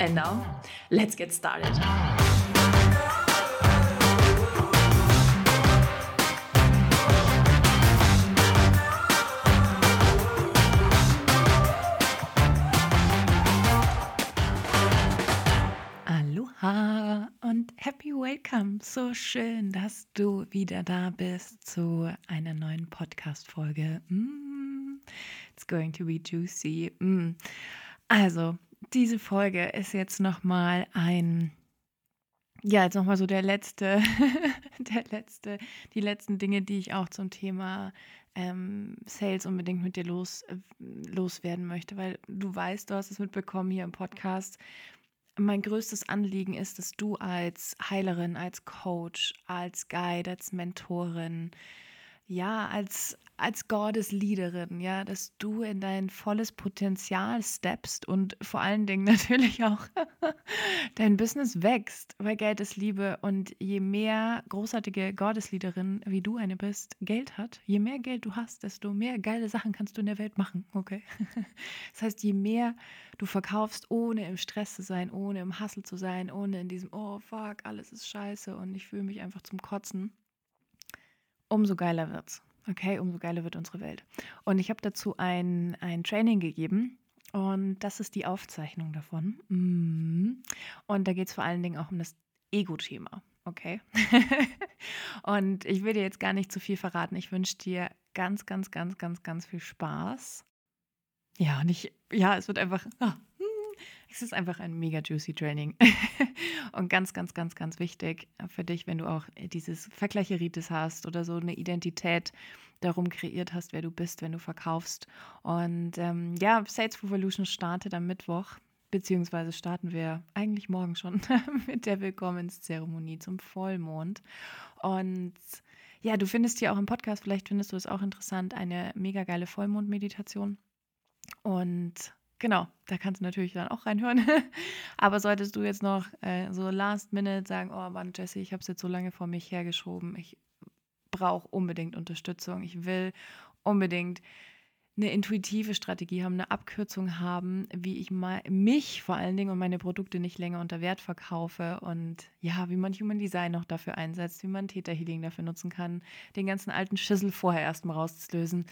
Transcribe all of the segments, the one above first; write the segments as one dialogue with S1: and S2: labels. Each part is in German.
S1: And now, let's get started. Aloha und happy welcome. So schön, dass du wieder da bist zu einer neuen Podcast-Folge. Mm, it's going to be juicy. Mm. Also, diese Folge ist jetzt nochmal ein, ja, jetzt nochmal so der letzte, der letzte, die letzten Dinge, die ich auch zum Thema ähm, Sales unbedingt mit dir los, äh, loswerden möchte, weil du weißt, du hast es mitbekommen hier im Podcast. Mein größtes Anliegen ist, dass du als Heilerin, als Coach, als Guide, als Mentorin, ja, als, als Gottesleaderin, ja, dass du in dein volles Potenzial steppst und vor allen Dingen natürlich auch dein Business wächst, weil Geld ist Liebe und je mehr großartige Gottesleaderin wie du eine bist, Geld hat, je mehr Geld du hast, desto mehr geile Sachen kannst du in der Welt machen, okay? Das heißt, je mehr du verkaufst, ohne im Stress zu sein, ohne im Hustle zu sein, ohne in diesem, oh fuck, alles ist scheiße und ich fühle mich einfach zum Kotzen, umso geiler wird's. Okay, umso geiler wird unsere Welt. Und ich habe dazu ein, ein Training gegeben. Und das ist die Aufzeichnung davon. Mhm. Und da geht es vor allen Dingen auch um das Ego-Thema. Okay. und ich will dir jetzt gar nicht zu viel verraten. Ich wünsche dir ganz, ganz, ganz, ganz, ganz viel Spaß. Ja, und ich, ja, es wird einfach, ah, es ist einfach ein mega juicy Training. und ganz, ganz, ganz, ganz wichtig für dich, wenn du auch dieses Vergleicheritis hast oder so eine Identität darum kreiert hast, wer du bist, wenn du verkaufst. Und ähm, ja, Sales Revolution startet am Mittwoch, beziehungsweise starten wir eigentlich morgen schon mit der Willkommenszeremonie zum Vollmond. Und ja, du findest hier auch im Podcast, vielleicht findest du es auch interessant, eine mega geile Vollmondmeditation. Und Genau, da kannst du natürlich dann auch reinhören. Aber solltest du jetzt noch äh, so last minute sagen, oh Mann, Jesse, ich habe es jetzt so lange vor mich hergeschoben, ich brauche unbedingt Unterstützung, ich will unbedingt eine intuitive Strategie haben, eine Abkürzung haben, wie ich mal, mich vor allen Dingen und meine Produkte nicht länger unter Wert verkaufe und ja, wie man Human Design noch dafür einsetzt, wie man Theta Healing dafür nutzen kann, den ganzen alten Schissel vorher erstmal rauszulösen.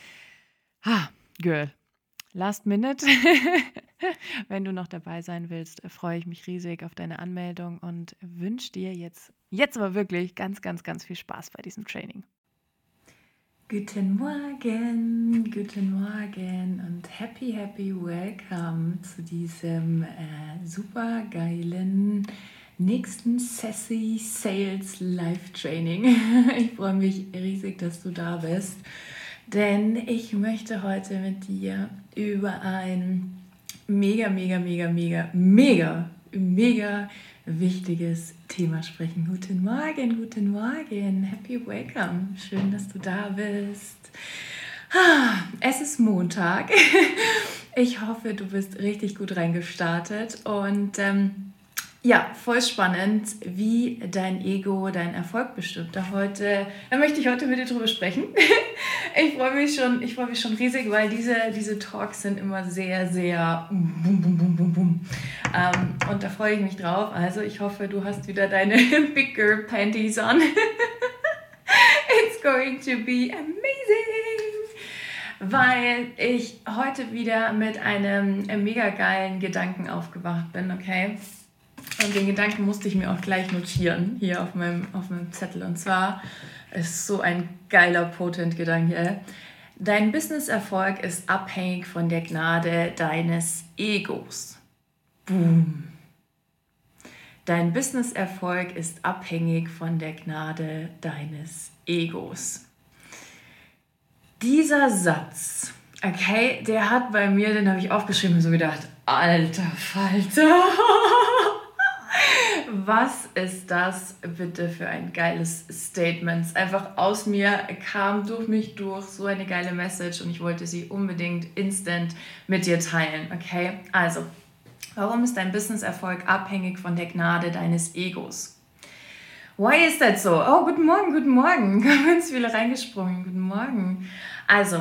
S1: Ha, Girl, Last Minute. Wenn du noch dabei sein willst, freue ich mich riesig auf deine Anmeldung und wünsche dir jetzt, jetzt aber wirklich ganz, ganz, ganz viel Spaß bei diesem Training. Guten Morgen, guten Morgen und happy, happy welcome zu diesem äh, super geilen nächsten Sassy Sales Live Training. Ich freue mich riesig, dass du da bist denn ich möchte heute mit dir über ein mega, mega, mega, mega, mega, mega wichtiges Thema sprechen. Guten Morgen, guten Morgen, happy welcome, schön, dass du da bist. Es ist Montag. Ich hoffe, du bist richtig gut reingestartet und ähm, ja, voll spannend, wie dein Ego deinen Erfolg bestimmt. Da heute, da möchte ich heute mit dir drüber sprechen. Ich freue mich schon, ich freue mich schon riesig, weil diese, diese Talks sind immer sehr, sehr bum, bum, bum, bum, bum. Ähm, und da freue ich mich drauf. Also ich hoffe, du hast wieder deine Big Girl Panties on. It's going to be amazing! Weil ich heute wieder mit einem mega geilen Gedanken aufgewacht bin, okay? Und den Gedanken musste ich mir auch gleich notieren, hier auf meinem, auf meinem Zettel. Und zwar ist so ein geiler Potent-Gedanke. Dein Business-Erfolg ist abhängig von der Gnade deines Egos. Boom. Dein Business-Erfolg ist abhängig von der Gnade deines Egos. Dieser Satz, okay, der hat bei mir, den habe ich aufgeschrieben und so gedacht, alter Falter. was ist das bitte für ein geiles Statement? Einfach aus mir kam durch mich durch so eine geile Message und ich wollte sie unbedingt instant mit dir teilen. Okay, also, warum ist dein Businesserfolg abhängig von der Gnade deines Egos? Why is that so? Oh, guten Morgen, guten Morgen. Ganz viele reingesprungen. Guten Morgen. Also,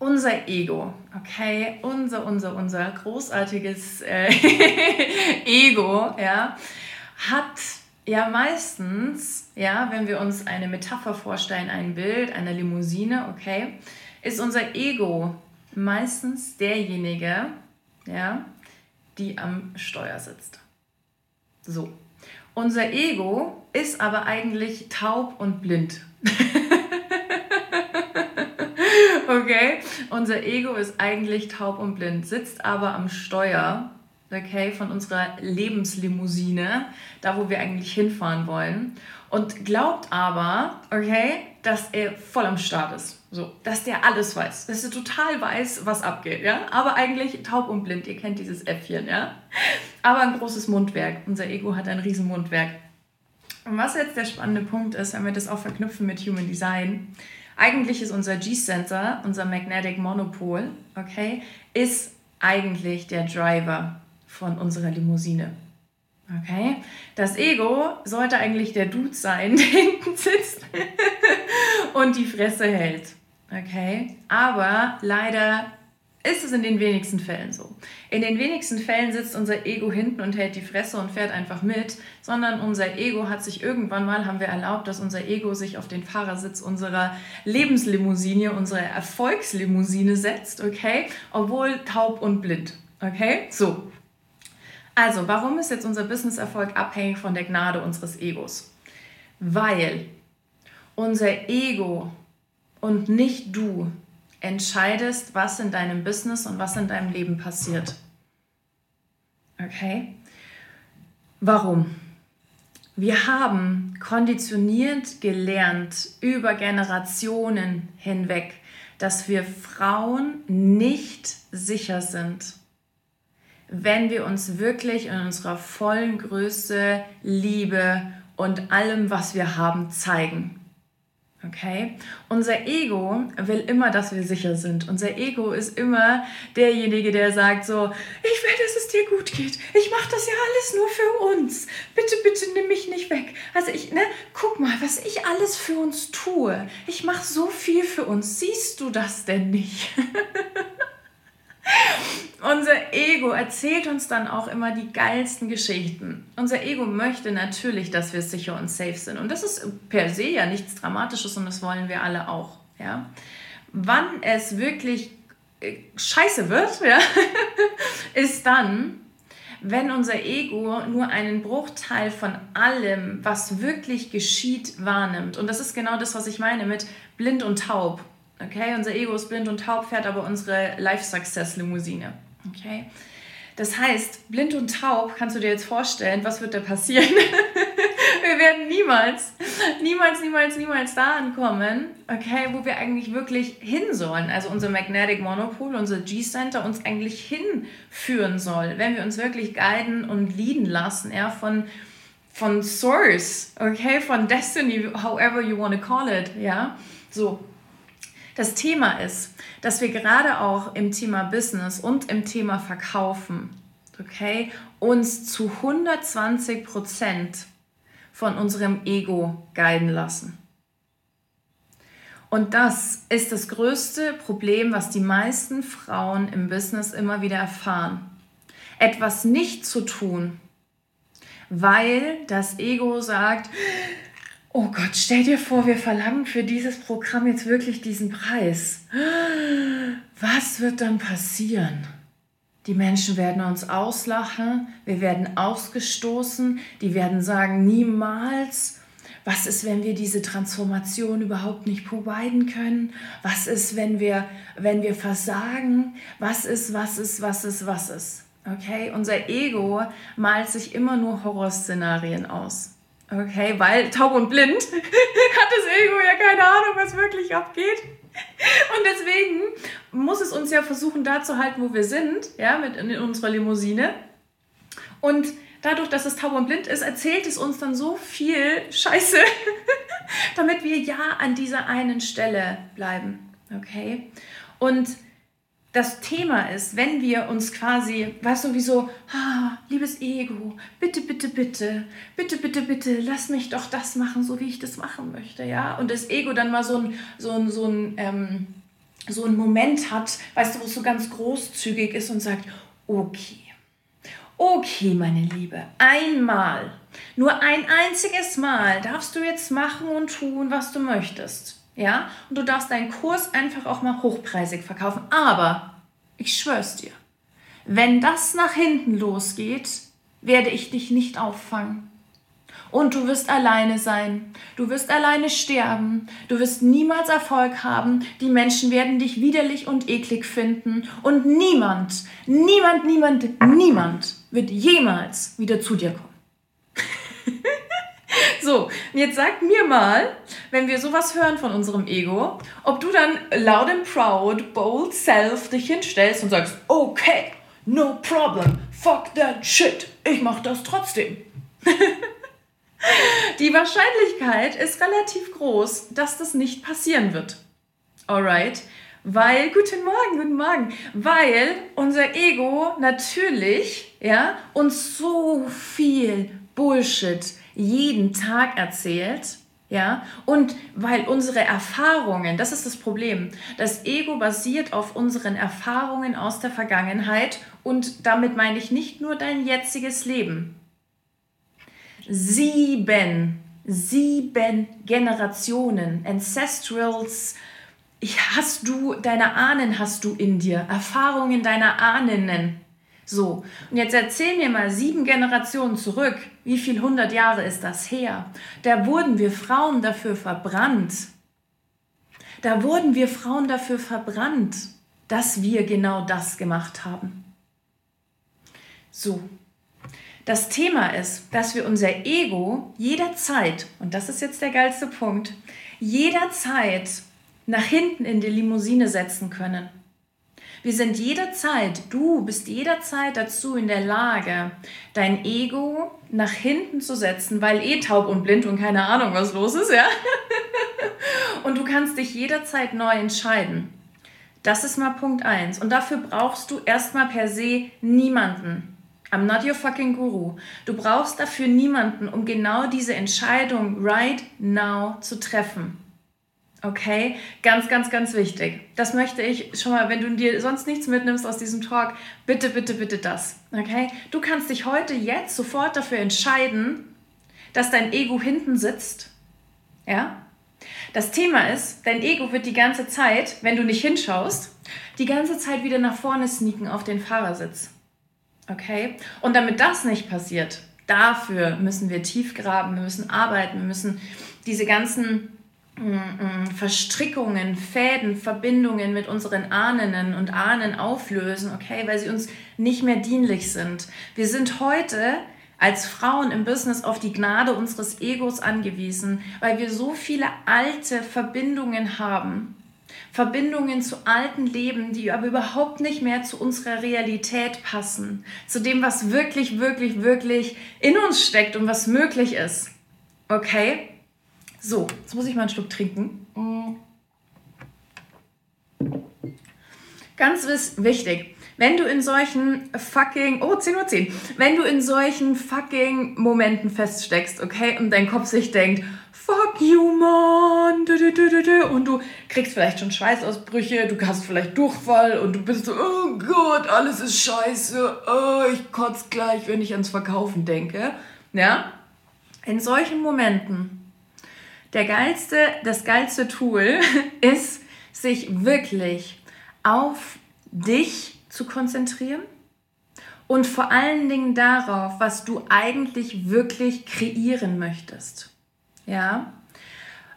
S1: unser Ego, okay, unser, unser, unser großartiges äh, Ego, ja, hat ja meistens, ja, wenn wir uns eine Metapher vorstellen, ein Bild einer Limousine, okay, ist unser Ego meistens derjenige, ja, die am Steuer sitzt. So. Unser Ego ist aber eigentlich taub und blind. okay? Unser Ego ist eigentlich taub und blind, sitzt aber am Steuer, okay, von unserer Lebenslimousine, da wo wir eigentlich hinfahren wollen und glaubt aber, okay, dass er voll am Start ist. So, dass der alles weiß, dass er total weiß, was abgeht, ja? Aber eigentlich taub und blind, ihr kennt dieses Äffchen, ja? Aber ein großes Mundwerk. Unser Ego hat ein riesen Mundwerk. Und was jetzt der spannende Punkt ist, wenn wir das auch verknüpfen mit Human Design, eigentlich ist unser G-Sensor, unser Magnetic Monopol, okay, ist eigentlich der Driver von unserer Limousine. Okay? Das Ego sollte eigentlich der Dude sein, der hinten sitzt und die Fresse hält. Okay? Aber leider ist es in den wenigsten Fällen so. In den wenigsten Fällen sitzt unser Ego hinten und hält die Fresse und fährt einfach mit, sondern unser Ego hat sich irgendwann mal, haben wir erlaubt, dass unser Ego sich auf den Fahrersitz unserer Lebenslimousine, unserer Erfolgslimousine setzt, okay? Obwohl taub und blind, okay? So. Also, warum ist jetzt unser Businesserfolg abhängig von der Gnade unseres Egos? Weil unser Ego und nicht du entscheidest, was in deinem Business und was in deinem Leben passiert. Okay? Warum? Wir haben konditioniert gelernt über Generationen hinweg, dass wir Frauen nicht sicher sind, wenn wir uns wirklich in unserer vollen Größe, Liebe und allem, was wir haben, zeigen. Okay? Unser Ego will immer, dass wir sicher sind. Unser Ego ist immer derjenige, der sagt so, ich will, dass es dir gut geht. Ich mache das ja alles nur für uns. Bitte, bitte nimm mich nicht weg. Also ich, ne, guck mal, was ich alles für uns tue. Ich mache so viel für uns. Siehst du das denn nicht? Unser Ego erzählt uns dann auch immer die geilsten Geschichten. Unser Ego möchte natürlich, dass wir sicher und safe sind. Und das ist per se ja nichts Dramatisches und das wollen wir alle auch. Ja? Wann es wirklich äh, scheiße wird, ja, ist dann, wenn unser Ego nur einen Bruchteil von allem, was wirklich geschieht, wahrnimmt. Und das ist genau das, was ich meine mit blind und taub. Okay, unser Ego ist blind und taub, fährt aber unsere Life Success Limousine. Okay. Das heißt, blind und taub, kannst du dir jetzt vorstellen, was wird da passieren? wir werden niemals, niemals, niemals, niemals da ankommen, okay, wo wir eigentlich wirklich hin sollen. Also unser Magnetic Monopol, unser G-Center uns eigentlich hinführen soll, wenn wir uns wirklich guiden und leaden lassen, ja, von, von Source, okay, von Destiny, however you want to call it, ja. So, das Thema ist, dass wir gerade auch im Thema Business und im Thema Verkaufen, okay, uns zu 120 Prozent von unserem Ego guiden lassen. Und das ist das größte Problem, was die meisten Frauen im Business immer wieder erfahren. Etwas nicht zu tun, weil das Ego sagt, oh Gott, stell dir vor, wir verlangen für dieses Programm jetzt wirklich diesen Preis. Was wird dann passieren? Die Menschen werden uns auslachen, wir werden ausgestoßen, die werden sagen, niemals. Was ist, wenn wir diese Transformation überhaupt nicht providen können? Was ist, wenn wir, wenn wir versagen? Was ist, was ist, was ist, was ist? Okay, unser Ego malt sich immer nur Horrorszenarien aus. Okay, weil taub und blind hat das Ego ja keine Ahnung, was wirklich abgeht. Und deswegen muss es uns ja versuchen, da zu halten, wo wir sind, ja, mit in unserer Limousine. Und dadurch, dass es taub und blind ist, erzählt es uns dann so viel Scheiße, damit wir ja an dieser einen Stelle bleiben. Okay? Und das Thema ist, wenn wir uns quasi, weißt du, wie so, ah, liebes Ego, bitte, bitte, bitte, bitte, bitte, bitte, lass mich doch das machen, so wie ich das machen möchte, ja. Und das Ego dann mal so ein, so ein, so ein, ähm, so ein Moment hat, weißt du, wo es so ganz großzügig ist und sagt, okay, okay, meine Liebe, einmal, nur ein einziges Mal darfst du jetzt machen und tun, was du möchtest. Ja, und du darfst deinen Kurs einfach auch mal hochpreisig verkaufen. Aber ich schwör's dir, wenn das nach hinten losgeht, werde ich dich nicht auffangen. Und du wirst alleine sein. Du wirst alleine sterben. Du wirst niemals Erfolg haben. Die Menschen werden dich widerlich und eklig finden. Und niemand, niemand, niemand, niemand wird jemals wieder zu dir kommen. So, jetzt sag mir mal, wenn wir sowas hören von unserem Ego, ob du dann loud and proud, bold self dich hinstellst und sagst, okay, no problem, fuck that shit, ich mach das trotzdem. Die Wahrscheinlichkeit ist relativ groß, dass das nicht passieren wird. Alright? Weil, guten Morgen, guten Morgen, weil unser Ego natürlich, ja, uns so viel Bullshit jeden Tag erzählt, ja, und weil unsere Erfahrungen, das ist das Problem, das Ego basiert auf unseren Erfahrungen aus der Vergangenheit und damit meine ich nicht nur dein jetziges Leben. Sieben, sieben Generationen, Ancestrals, hast du, deine Ahnen hast du in dir, Erfahrungen deiner Ahnen so, und jetzt erzähl mir mal sieben Generationen zurück, wie viel hundert Jahre ist das her? Da wurden wir Frauen dafür verbrannt. Da wurden wir Frauen dafür verbrannt, dass wir genau das gemacht haben. So, das Thema ist, dass wir unser Ego jederzeit, und das ist jetzt der geilste Punkt, jederzeit nach hinten in die Limousine setzen können. Wir sind jederzeit, du bist jederzeit dazu in der Lage, dein Ego nach hinten zu setzen, weil eh taub und blind und keine Ahnung, was los ist, ja? Und du kannst dich jederzeit neu entscheiden. Das ist mal Punkt 1. Und dafür brauchst du erstmal per se niemanden. I'm not your fucking guru. Du brauchst dafür niemanden, um genau diese Entscheidung right now zu treffen. Okay, ganz, ganz, ganz wichtig. Das möchte ich schon mal, wenn du dir sonst nichts mitnimmst aus diesem Talk, bitte, bitte, bitte das. Okay, du kannst dich heute jetzt sofort dafür entscheiden, dass dein Ego hinten sitzt. Ja? Das Thema ist, dein Ego wird die ganze Zeit, wenn du nicht hinschaust, die ganze Zeit wieder nach vorne sneaken auf den Fahrersitz. Okay? Und damit das nicht passiert, dafür müssen wir tief graben, wir müssen arbeiten, wir müssen diese ganzen Verstrickungen, Fäden, Verbindungen mit unseren Ahnen und Ahnen auflösen, okay, weil sie uns nicht mehr dienlich sind. Wir sind heute als Frauen im Business auf die Gnade unseres Egos angewiesen, weil wir so viele alte Verbindungen haben. Verbindungen zu alten Leben, die aber überhaupt nicht mehr zu unserer Realität passen, zu dem, was wirklich, wirklich, wirklich in uns steckt und was möglich ist. Okay? So, jetzt muss ich mal einen Schluck trinken. Ganz wichtig, wenn du in solchen fucking, oh, 10 Uhr 10, wenn du in solchen fucking Momenten feststeckst, okay, und dein Kopf sich denkt, fuck you, man, und du kriegst vielleicht schon Schweißausbrüche, du hast vielleicht Durchfall und du bist so, oh Gott, alles ist scheiße, oh, ich kotze gleich, wenn ich ans Verkaufen denke, ja, in solchen Momenten der geilste, das geilste Tool ist, sich wirklich auf dich zu konzentrieren und vor allen Dingen darauf, was du eigentlich wirklich kreieren möchtest. Ja?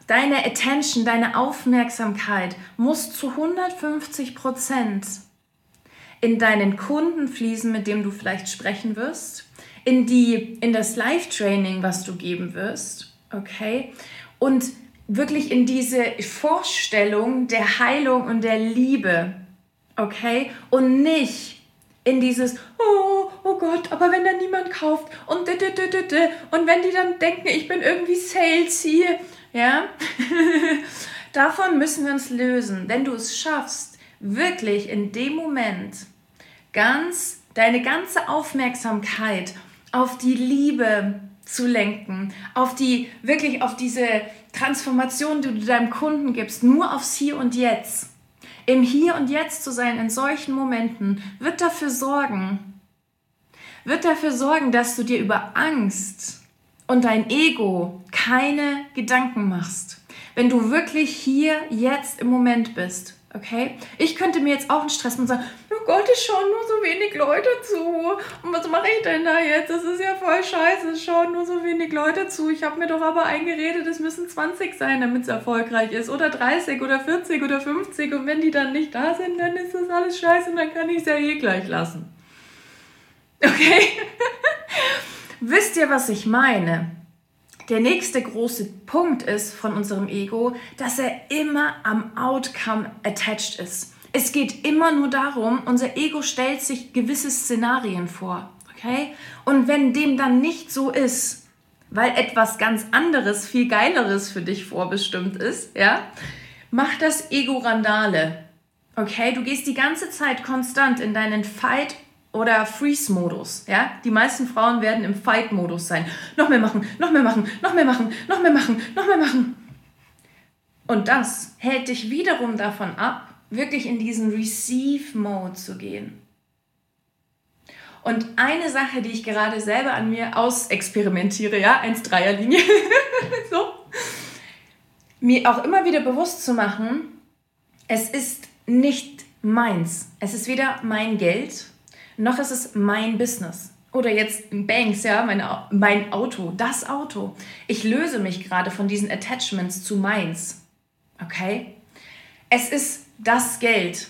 S1: Deine Attention, deine Aufmerksamkeit muss zu 150 Prozent in deinen Kunden fließen, mit dem du vielleicht sprechen wirst, in, die, in das Live-Training, was du geben wirst, okay? Und wirklich in diese Vorstellung der Heilung und der Liebe, okay? Und nicht in dieses, oh, oh Gott, aber wenn da niemand kauft und und wenn die dann denken, ich bin irgendwie salesy, ja, davon müssen wir uns lösen. Wenn du es schaffst, wirklich in dem Moment ganz deine ganze Aufmerksamkeit auf die Liebe zu lenken, auf die wirklich auf diese Transformation, die du deinem Kunden gibst, nur aufs Hier und Jetzt. Im Hier und Jetzt zu sein in solchen Momenten wird dafür sorgen, wird dafür sorgen, dass du dir über Angst und dein Ego keine Gedanken machst. Wenn du wirklich hier jetzt im Moment bist, okay? Ich könnte mir jetzt auch einen Stress machen und sagen, oh Gott, es schauen nur so wenig Leute zu. Und was mache ich denn da jetzt? Das ist ja voll scheiße, es schauen nur so wenig Leute zu. Ich habe mir doch aber eingeredet, es müssen 20 sein, damit es erfolgreich ist. Oder 30 oder 40 oder 50. Und wenn die dann nicht da sind, dann ist das alles scheiße und dann kann ich es ja eh gleich lassen. Okay? Wisst ihr, was ich meine? Der nächste große Punkt ist von unserem Ego, dass er immer am Outcome attached ist. Es geht immer nur darum, unser Ego stellt sich gewisse Szenarien vor. Okay? Und wenn dem dann nicht so ist, weil etwas ganz anderes, viel geileres für dich vorbestimmt ist, ja, macht das Ego Randale. Okay, du gehst die ganze Zeit konstant in deinen Fight oder Freeze-Modus. Ja? Die meisten Frauen werden im Fight-Modus sein. Noch mehr machen, noch mehr machen, noch mehr machen, noch mehr machen, noch mehr machen. Und das hält dich wiederum davon ab, wirklich in diesen Receive-Mode zu gehen. Und eine Sache, die ich gerade selber an mir ausexperimentiere, ja, 1-3er-Linie, so, mir auch immer wieder bewusst zu machen, es ist nicht meins. Es ist weder mein Geld, noch ist es mein Business. Oder jetzt Banks, ja, mein, mein Auto, das Auto. Ich löse mich gerade von diesen Attachments zu meins. Okay? Es ist das Geld.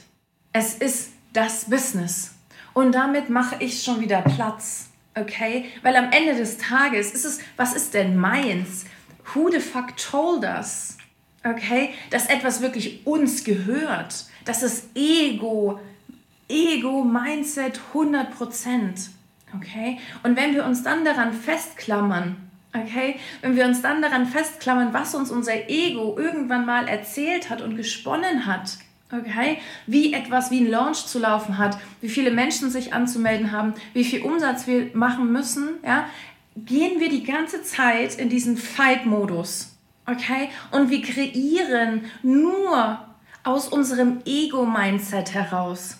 S1: Es ist das Business. Und damit mache ich schon wieder Platz. Okay? Weil am Ende des Tages ist es, was ist denn meins? Who the fuck told us? Okay? Dass etwas wirklich uns gehört. Dass das Ego Ego, Mindset 100% Okay? Und wenn wir uns dann daran festklammern, okay, wenn wir uns dann daran festklammern, was uns unser Ego irgendwann mal erzählt hat und gesponnen hat, okay, wie etwas wie ein Launch zu laufen hat, wie viele Menschen sich anzumelden haben, wie viel Umsatz wir machen müssen, ja, gehen wir die ganze Zeit in diesen Fight-Modus, okay, und wir kreieren nur aus unserem Ego-Mindset heraus.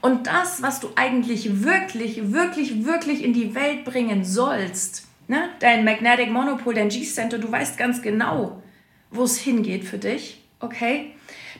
S1: Und das, was du eigentlich wirklich, wirklich, wirklich in die Welt bringen sollst, ne? dein Magnetic Monopol, dein G-Center, du weißt ganz genau, wo es hingeht für dich, okay?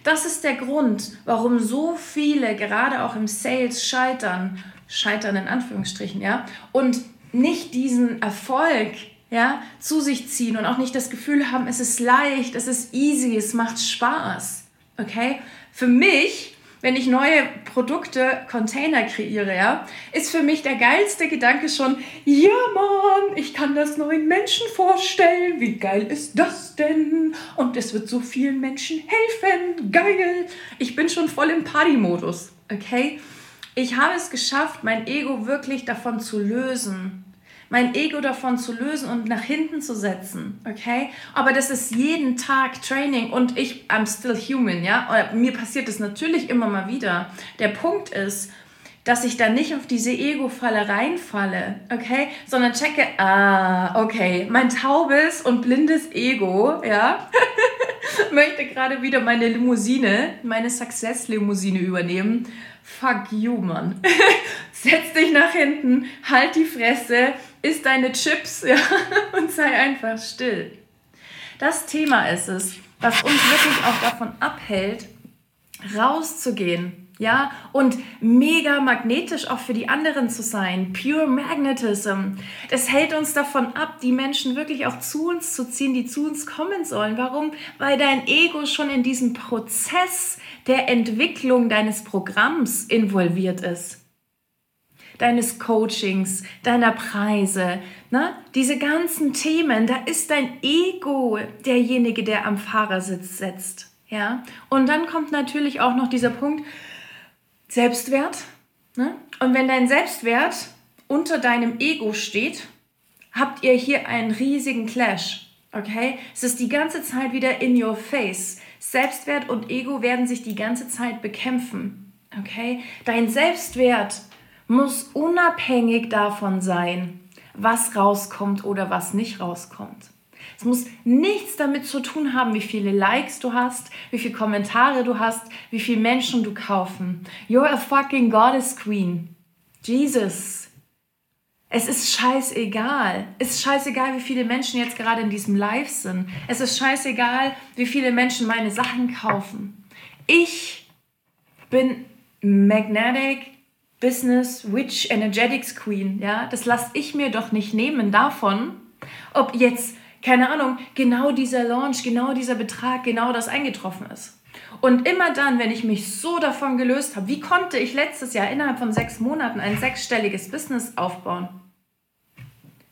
S1: Das ist der Grund, warum so viele gerade auch im Sales scheitern, scheitern in Anführungsstrichen, ja, und nicht diesen Erfolg, ja, zu sich ziehen und auch nicht das Gefühl haben, es ist leicht, es ist easy, es macht Spaß, okay? Für mich wenn ich neue Produkte, Container kreiere, ja, ist für mich der geilste Gedanke schon, ja Mann, ich kann das neuen Menschen vorstellen. Wie geil ist das denn? Und es wird so vielen Menschen helfen. Geil. Ich bin schon voll im Party-Modus, okay? Ich habe es geschafft, mein Ego wirklich davon zu lösen mein Ego davon zu lösen und nach hinten zu setzen, okay? Aber das ist jeden Tag Training und ich, I'm still human, ja? Oder mir passiert das natürlich immer mal wieder. Der Punkt ist, dass ich da nicht auf diese Ego-Falle reinfalle, okay? Sondern checke, ah, okay, mein taubes und blindes Ego, ja, möchte gerade wieder meine Limousine, meine Success-Limousine übernehmen. Fuck you, Mann. Setz dich nach hinten, halt die Fresse, isst deine Chips ja, und sei einfach still. Das Thema ist es, was uns wirklich auch davon abhält, rauszugehen, ja, und mega magnetisch auch für die anderen zu sein. Pure Magnetism. Das hält uns davon ab, die Menschen wirklich auch zu uns zu ziehen, die zu uns kommen sollen. Warum? Weil dein Ego schon in diesem Prozess der Entwicklung deines Programms involviert ist deines Coachings, deiner Preise, ne? diese ganzen Themen, da ist dein Ego derjenige, der am Fahrersitz sitzt. Ja? Und dann kommt natürlich auch noch dieser Punkt Selbstwert. Ne? Und wenn dein Selbstwert unter deinem Ego steht, habt ihr hier einen riesigen Clash. Okay? Es ist die ganze Zeit wieder in your face. Selbstwert und Ego werden sich die ganze Zeit bekämpfen. Okay? Dein Selbstwert muss unabhängig davon sein, was rauskommt oder was nicht rauskommt. Es muss nichts damit zu tun haben, wie viele Likes du hast, wie viele Kommentare du hast, wie viele Menschen du kaufen. You're a fucking goddess queen. Jesus. Es ist scheißegal. Es ist scheißegal, wie viele Menschen jetzt gerade in diesem Live sind. Es ist scheißegal, wie viele Menschen meine Sachen kaufen. Ich bin Magnetic Business Witch Energetics Queen. Ja, das lasse ich mir doch nicht nehmen davon, ob jetzt, keine Ahnung, genau dieser Launch, genau dieser Betrag, genau das eingetroffen ist. Und immer dann, wenn ich mich so davon gelöst habe, wie konnte ich letztes Jahr innerhalb von sechs Monaten ein sechsstelliges Business aufbauen?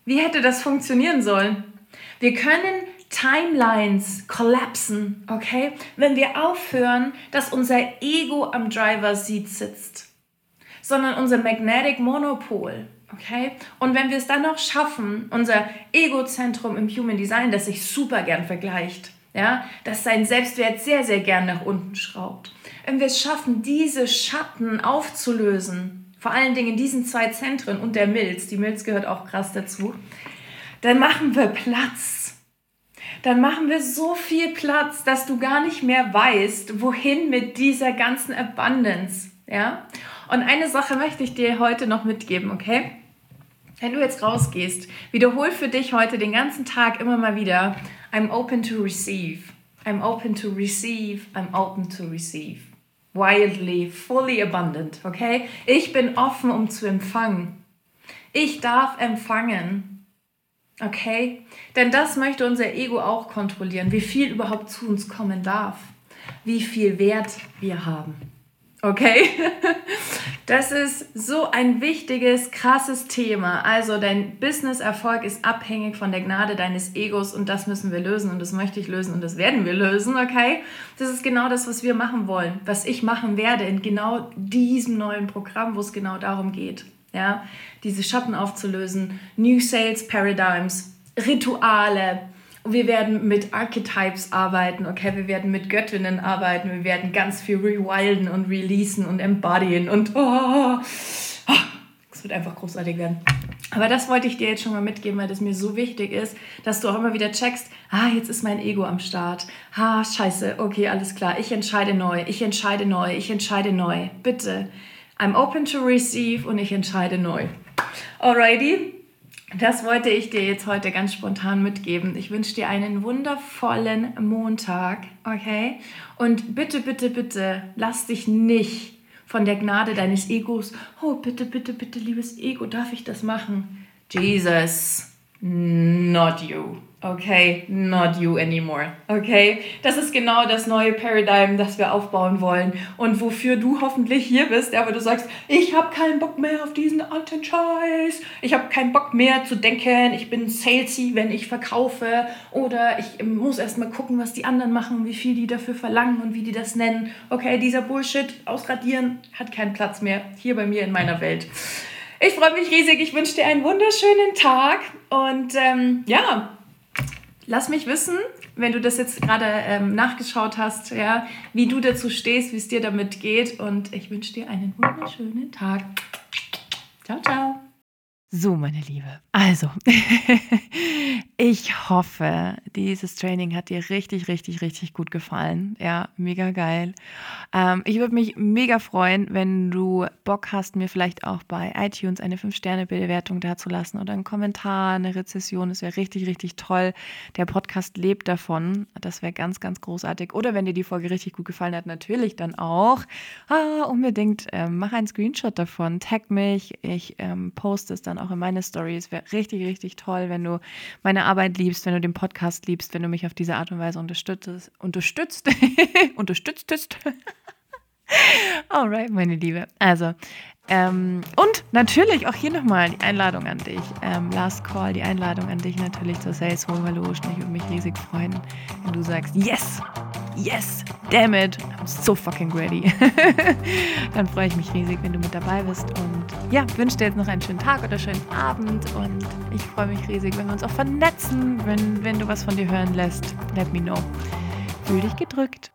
S1: Wie hätte das funktionieren sollen? Wir können Timelines kollapsen, okay? Wenn wir aufhören, dass unser Ego am Driver Seat sitzt, sondern unser Magnetic Monopol, okay? Und wenn wir es dann noch schaffen, unser Egozentrum im Human Design, das sich super gern vergleicht, ja, das seinen Selbstwert sehr, sehr gern nach unten schraubt. Wenn wir es schaffen, diese Schatten aufzulösen, vor allen Dingen in diesen zwei Zentren und der Milz, die Milz gehört auch krass dazu, dann machen wir Platz. Dann machen wir so viel Platz, dass du gar nicht mehr weißt, wohin mit dieser ganzen Abundance. Ja? Und eine Sache möchte ich dir heute noch mitgeben, okay? Wenn du jetzt rausgehst, wiederhol für dich heute den ganzen Tag immer mal wieder, I'm open to receive. I'm open to receive. I'm open to receive wildly, fully abundant, okay? Ich bin offen, um zu empfangen. Ich darf empfangen, okay? Denn das möchte unser Ego auch kontrollieren, wie viel überhaupt zu uns kommen darf, wie viel Wert wir haben. Okay? Das ist so ein wichtiges, krasses Thema. Also dein Business-Erfolg ist abhängig von der Gnade deines Egos und das müssen wir lösen und das möchte ich lösen und das werden wir lösen, okay? Das ist genau das, was wir machen wollen, was ich machen werde in genau diesem neuen Programm, wo es genau darum geht. Ja, diese Schatten aufzulösen, New Sales Paradigms, Rituale, wir werden mit Archetypes arbeiten, okay, wir werden mit Göttinnen arbeiten, wir werden ganz viel rewilden und releasen und embodyen und oh, oh, es wird einfach großartig werden. Aber das wollte ich dir jetzt schon mal mitgeben, weil das mir so wichtig ist, dass du auch immer wieder checkst, ah, jetzt ist mein Ego am Start. Ah, scheiße, okay, alles klar, ich entscheide neu, ich entscheide neu, ich entscheide neu. Bitte, I'm open to receive und ich entscheide neu. Alrighty, das wollte ich dir jetzt heute ganz spontan mitgeben. Ich wünsche dir einen wundervollen Montag, okay? Und bitte, bitte, bitte, lass dich nicht von der Gnade deines Egos, oh, bitte, bitte, bitte, liebes Ego, darf ich das machen? Jesus, not you. Okay, not you anymore. Okay, das ist genau das neue Paradigm, das wir aufbauen wollen und wofür du hoffentlich hier bist, aber du sagst, ich habe keinen Bock mehr auf diesen alten Scheiß. Ich habe keinen Bock mehr zu denken, ich bin salesy, wenn ich verkaufe oder ich muss erst mal gucken, was die anderen machen, wie viel die dafür verlangen und wie die das nennen. Okay, dieser Bullshit ausradieren hat keinen Platz mehr hier bei mir in meiner Welt. Ich freue mich riesig. Ich wünsche dir einen wunderschönen Tag und ähm, ja, Lass mich wissen, wenn du das jetzt gerade ähm, nachgeschaut hast, ja, wie du dazu stehst, wie es dir damit geht. Und ich wünsche dir einen wunderschönen Tag. Ciao, ciao. So, meine Liebe. Also, ich hoffe, dieses Training hat dir richtig, richtig, richtig gut gefallen. Ja, mega geil. Ähm, ich würde mich mega freuen, wenn du Bock hast, mir vielleicht auch bei iTunes eine 5-Sterne-Bewertung dazulassen oder einen Kommentar, eine Rezession. Das wäre richtig, richtig toll. Der Podcast lebt davon. Das wäre ganz, ganz großartig. Oder wenn dir die Folge richtig gut gefallen hat, natürlich dann auch. Ah, unbedingt ähm, mach einen Screenshot davon, tag mich. Ich ähm, poste es dann dann auch in meine Stories. Wäre richtig, richtig toll, wenn du meine Arbeit liebst, wenn du den Podcast liebst, wenn du mich auf diese Art und Weise unterstützt. Unterstützt. unterstütztest. Alright, meine Liebe. Also, ähm, und natürlich auch hier nochmal die Einladung an dich. Ähm, Last Call, die Einladung an dich natürlich zur Sales Revolution. Ich würde mich riesig freuen, wenn du sagst, yes, yes, damn it, I'm so fucking ready. Dann freue ich mich riesig, wenn du mit dabei bist und ja, wünsche dir jetzt noch einen schönen Tag oder schönen Abend und ich freue mich riesig, wenn wir uns auch vernetzen, wenn, wenn du was von dir hören lässt. Let me know. Fühl dich gedrückt.